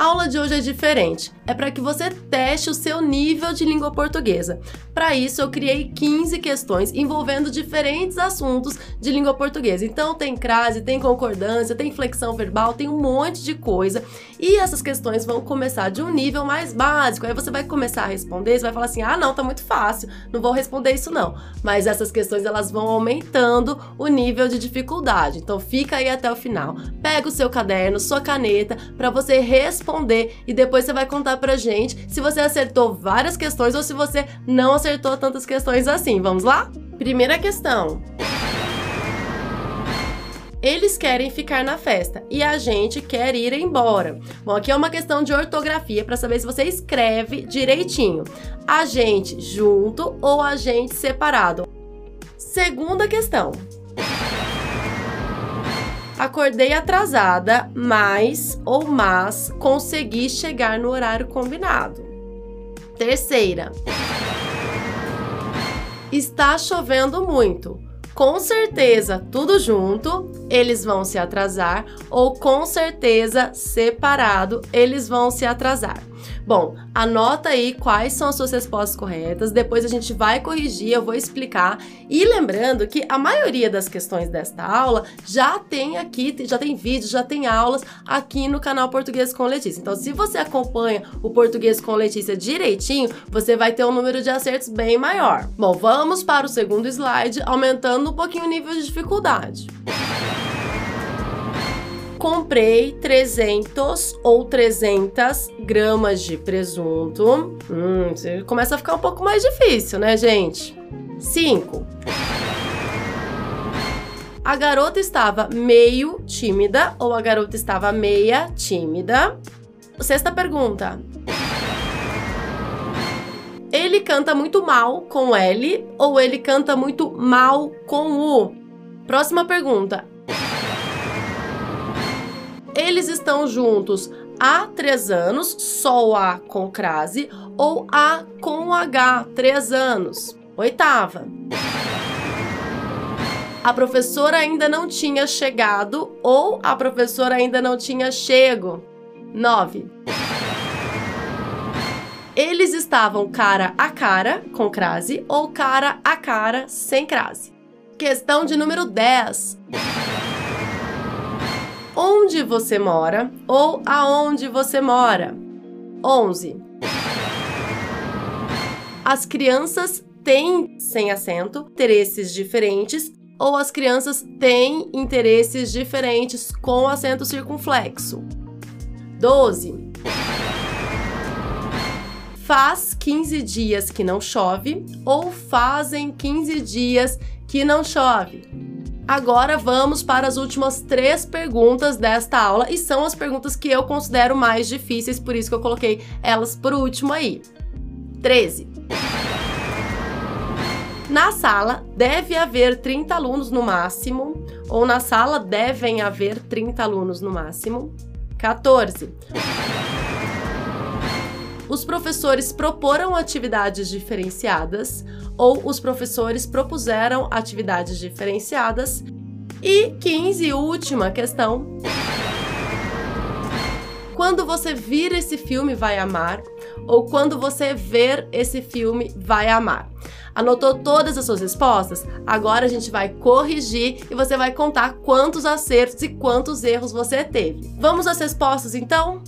A aula de hoje é diferente. É para que você teste o seu nível de língua portuguesa. Para isso, eu criei 15 questões envolvendo diferentes assuntos de língua portuguesa. Então, tem crase, tem concordância, tem flexão verbal, tem um monte de coisa. E essas questões vão começar de um nível mais básico. Aí você vai começar a responder, você vai falar assim: "Ah, não, tá muito fácil, não vou responder isso não". Mas essas questões elas vão aumentando o nível de dificuldade. Então, fica aí até o final. Pega o seu caderno, sua caneta para você responder responder e depois você vai contar pra gente se você acertou várias questões ou se você não acertou tantas questões assim. Vamos lá? Primeira questão. Eles querem ficar na festa e a gente quer ir embora. Bom, aqui é uma questão de ortografia para saber se você escreve direitinho. A gente junto ou a gente separado. Segunda questão. Acordei atrasada, mas ou mas consegui chegar no horário combinado. Terceira. Está chovendo muito. Com certeza, tudo junto, eles vão se atrasar, ou com certeza, separado, eles vão se atrasar. Bom, anota aí quais são as suas respostas corretas, depois a gente vai corrigir, eu vou explicar. E lembrando que a maioria das questões desta aula já tem aqui, já tem vídeos, já tem aulas aqui no canal Português com Letícia. Então, se você acompanha o Português com Letícia direitinho, você vai ter um número de acertos bem maior. Bom, vamos para o segundo slide, aumentando um pouquinho o nível de dificuldade comprei 300 ou 300 gramas de presunto. Hum, começa a ficar um pouco mais difícil, né, gente? 5. A garota estava meio tímida ou a garota estava meia tímida? Sexta pergunta. Ele canta muito mal com L ou ele canta muito mal com U? Próxima pergunta. Eles estão juntos há três anos, só o A com crase, ou A com H, três anos. Oitava. A professora ainda não tinha chegado ou a professora ainda não tinha chego. 9. Eles estavam cara a cara com crase ou cara a cara sem crase. Questão de número 10 onde você mora ou aonde você mora. 11. As crianças têm, sem acento, interesses diferentes ou as crianças têm interesses diferentes com acento circunflexo. 12. Faz 15 dias que não chove ou fazem 15 dias que não chove. Agora vamos para as últimas três perguntas desta aula e são as perguntas que eu considero mais difíceis, por isso que eu coloquei elas por último aí. 13. Na sala deve haver 30 alunos no máximo, ou na sala devem haver 30 alunos no máximo. 14. Os professores proporam atividades diferenciadas ou os professores propuseram atividades diferenciadas. E 15, última questão. Quando você vir esse filme, vai amar, ou quando você ver esse filme, vai amar. Anotou todas as suas respostas? Agora a gente vai corrigir e você vai contar quantos acertos e quantos erros você teve. Vamos às respostas então?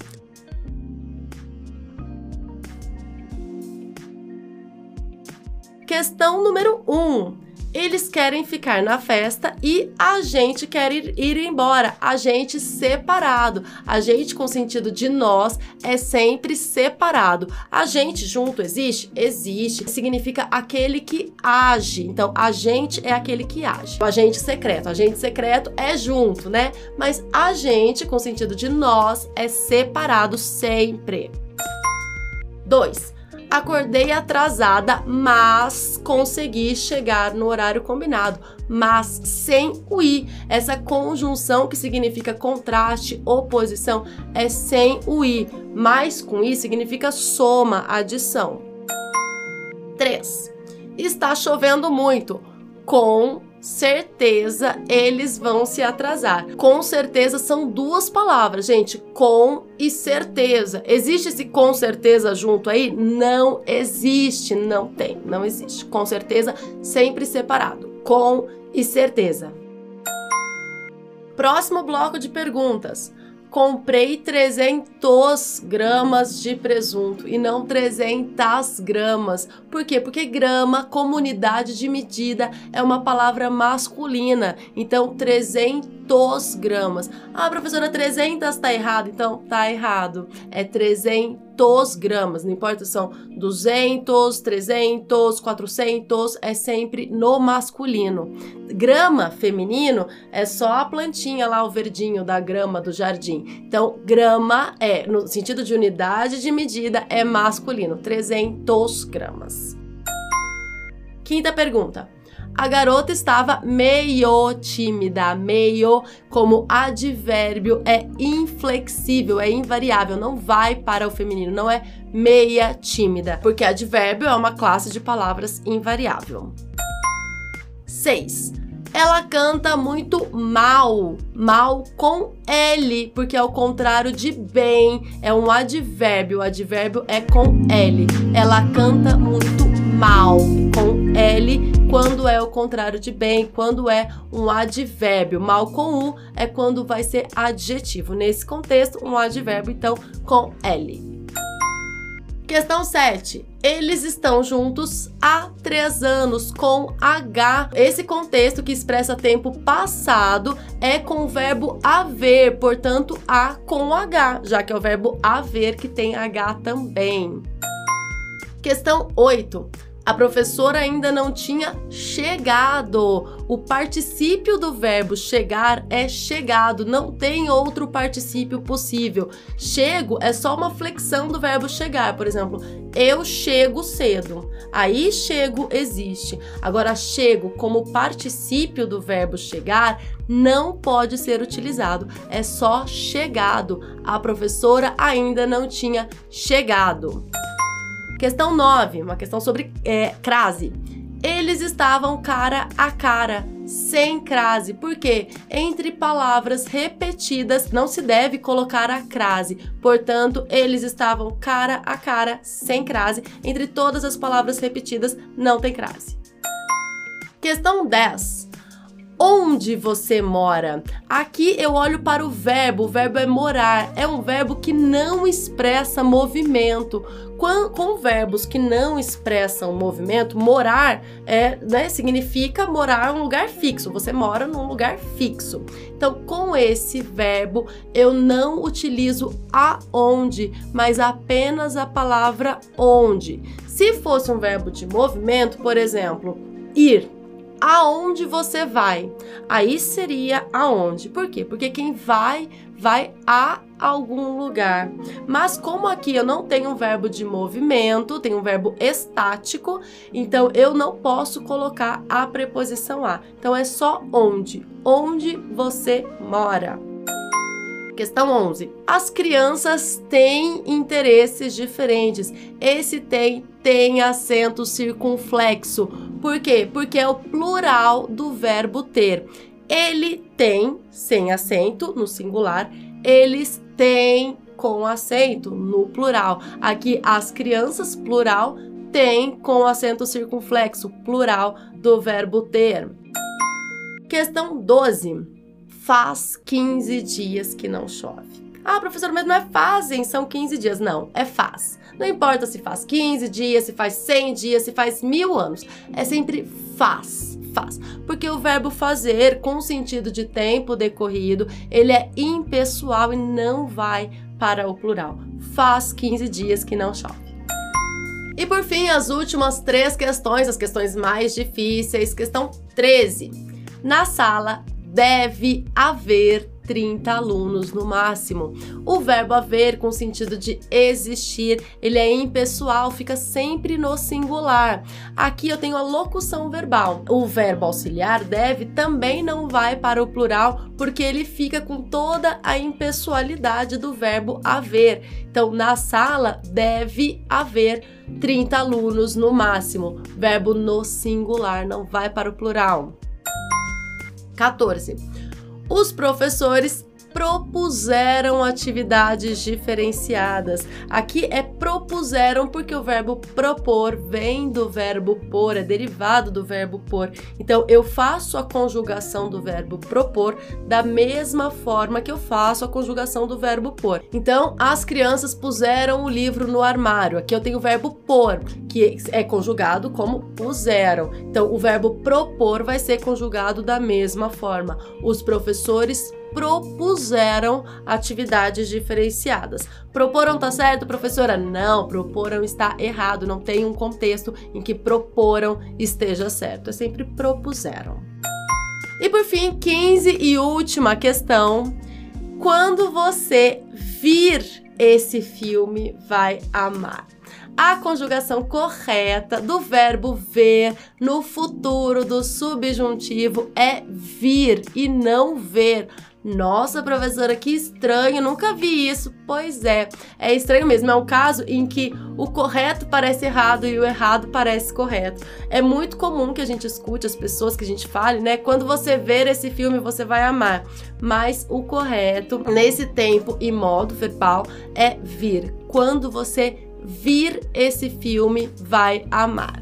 Questão número 1. Um, eles querem ficar na festa e a gente quer ir, ir, embora. A gente separado. A gente com sentido de nós é sempre separado. A gente junto existe? Existe. Significa aquele que age. Então, a gente é aquele que age. O agente secreto. O agente secreto é junto, né? Mas a gente com sentido de nós é separado sempre. 2. Acordei atrasada, mas consegui chegar no horário combinado. Mas sem o i. Essa conjunção que significa contraste, oposição, é sem o i. Mais com i significa soma, adição. 3. Está chovendo muito. Com certeza eles vão se atrasar. Com certeza são duas palavras, gente. Com e certeza. Existe esse com certeza junto aí? Não existe, não tem, não existe. Com certeza sempre separado. Com e certeza. Próximo bloco de perguntas comprei 300 gramas de presunto e não 300 gramas. Por quê? Porque grama, comunidade de medida, é uma palavra masculina. Então, 300 gramas. Ah, professora, 300 tá errado. Então, tá errado. É 300 gramas. Não importa se são 200, 300, 400, é sempre no masculino. Grama feminino é só a plantinha lá, o verdinho da grama do jardim. Então, grama é, no sentido de unidade de medida, é masculino, 300 gramas. Quinta pergunta. A garota estava meio tímida, meio como advérbio é inflexível, é invariável, não vai para o feminino, não é meia tímida, porque advérbio é uma classe de palavras invariável. 6. Ela canta muito mal, mal com L, porque é o contrário de bem, é um advérbio, o advérbio é com L. Ela canta muito mal com L quando é o contrário de bem, quando é um advérbio. Mal com U é quando vai ser adjetivo. Nesse contexto, um advérbio, então, com L. Questão 7. Eles estão juntos há três anos com H. Esse contexto que expressa tempo passado é com o verbo haver, portanto, a com H, já que é o verbo haver que tem H também. Questão 8. A professora ainda não tinha chegado. O particípio do verbo chegar é chegado, não tem outro particípio possível. Chego é só uma flexão do verbo chegar. Por exemplo, eu chego cedo. Aí chego existe. Agora, chego como particípio do verbo chegar não pode ser utilizado. É só chegado. A professora ainda não tinha chegado. Questão 9, uma questão sobre é, crase. Eles estavam cara a cara, sem crase, porque entre palavras repetidas não se deve colocar a crase. Portanto, eles estavam cara a cara, sem crase. Entre todas as palavras repetidas, não tem crase. Questão 10 onde você mora. Aqui eu olho para o verbo, o verbo é morar, é um verbo que não expressa movimento. Com, com verbos que não expressam movimento, morar é, né, significa morar em um lugar fixo. Você mora num lugar fixo. Então, com esse verbo, eu não utilizo aonde, mas apenas a palavra onde. Se fosse um verbo de movimento, por exemplo, ir aonde você vai. Aí seria aonde. Por quê? Porque quem vai, vai a algum lugar. Mas como aqui eu não tenho um verbo de movimento, tenho um verbo estático, então eu não posso colocar a preposição a. Então é só onde. Onde você mora. Questão 11. As crianças têm interesses diferentes. Esse tem tem acento circunflexo. Por quê? Porque é o plural do verbo ter. Ele tem sem acento no singular, eles têm com acento no plural. Aqui as crianças plural têm com acento circunflexo plural do verbo ter. Questão 12 faz 15 dias que não chove. Ah, professor, mas não é fazem, são 15 dias. Não, é faz. Não importa se faz 15 dias, se faz 100 dias, se faz mil anos. É sempre faz, faz. Porque o verbo fazer, com sentido de tempo decorrido, ele é impessoal e não vai para o plural. Faz 15 dias que não chove. E por fim, as últimas três questões, as questões mais difíceis. Questão 13. Na sala deve haver 30 alunos no máximo. O verbo haver, com sentido de existir, ele é impessoal, fica sempre no singular. Aqui eu tenho a locução verbal. O verbo auxiliar deve também não vai para o plural, porque ele fica com toda a impessoalidade do verbo haver. Então, na sala deve haver 30 alunos no máximo. Verbo no singular não vai para o plural. 14. Os professores propuseram atividades diferenciadas. Aqui é propuseram porque o verbo propor vem do verbo pôr, é derivado do verbo pôr. Então eu faço a conjugação do verbo propor da mesma forma que eu faço a conjugação do verbo pôr. Então as crianças puseram o livro no armário. Aqui eu tenho o verbo pôr, que é conjugado como puseram. Então o verbo propor vai ser conjugado da mesma forma. Os professores propuseram atividades diferenciadas. Proporam tá certo, professora? Não, proporam está errado, não tem um contexto em que proporam esteja certo, é sempre propuseram. E por fim, 15 e última questão. Quando você vir esse filme, vai amar a conjugação correta do verbo ver no futuro do subjuntivo é vir e não ver. Nossa, professora, que estranho, nunca vi isso. Pois é, é estranho mesmo. É um caso em que o correto parece errado e o errado parece correto. É muito comum que a gente escute as pessoas que a gente fale, né? Quando você ver esse filme, você vai amar. Mas o correto, nesse tempo e modo verbal, é vir. Quando você vir esse filme, vai amar.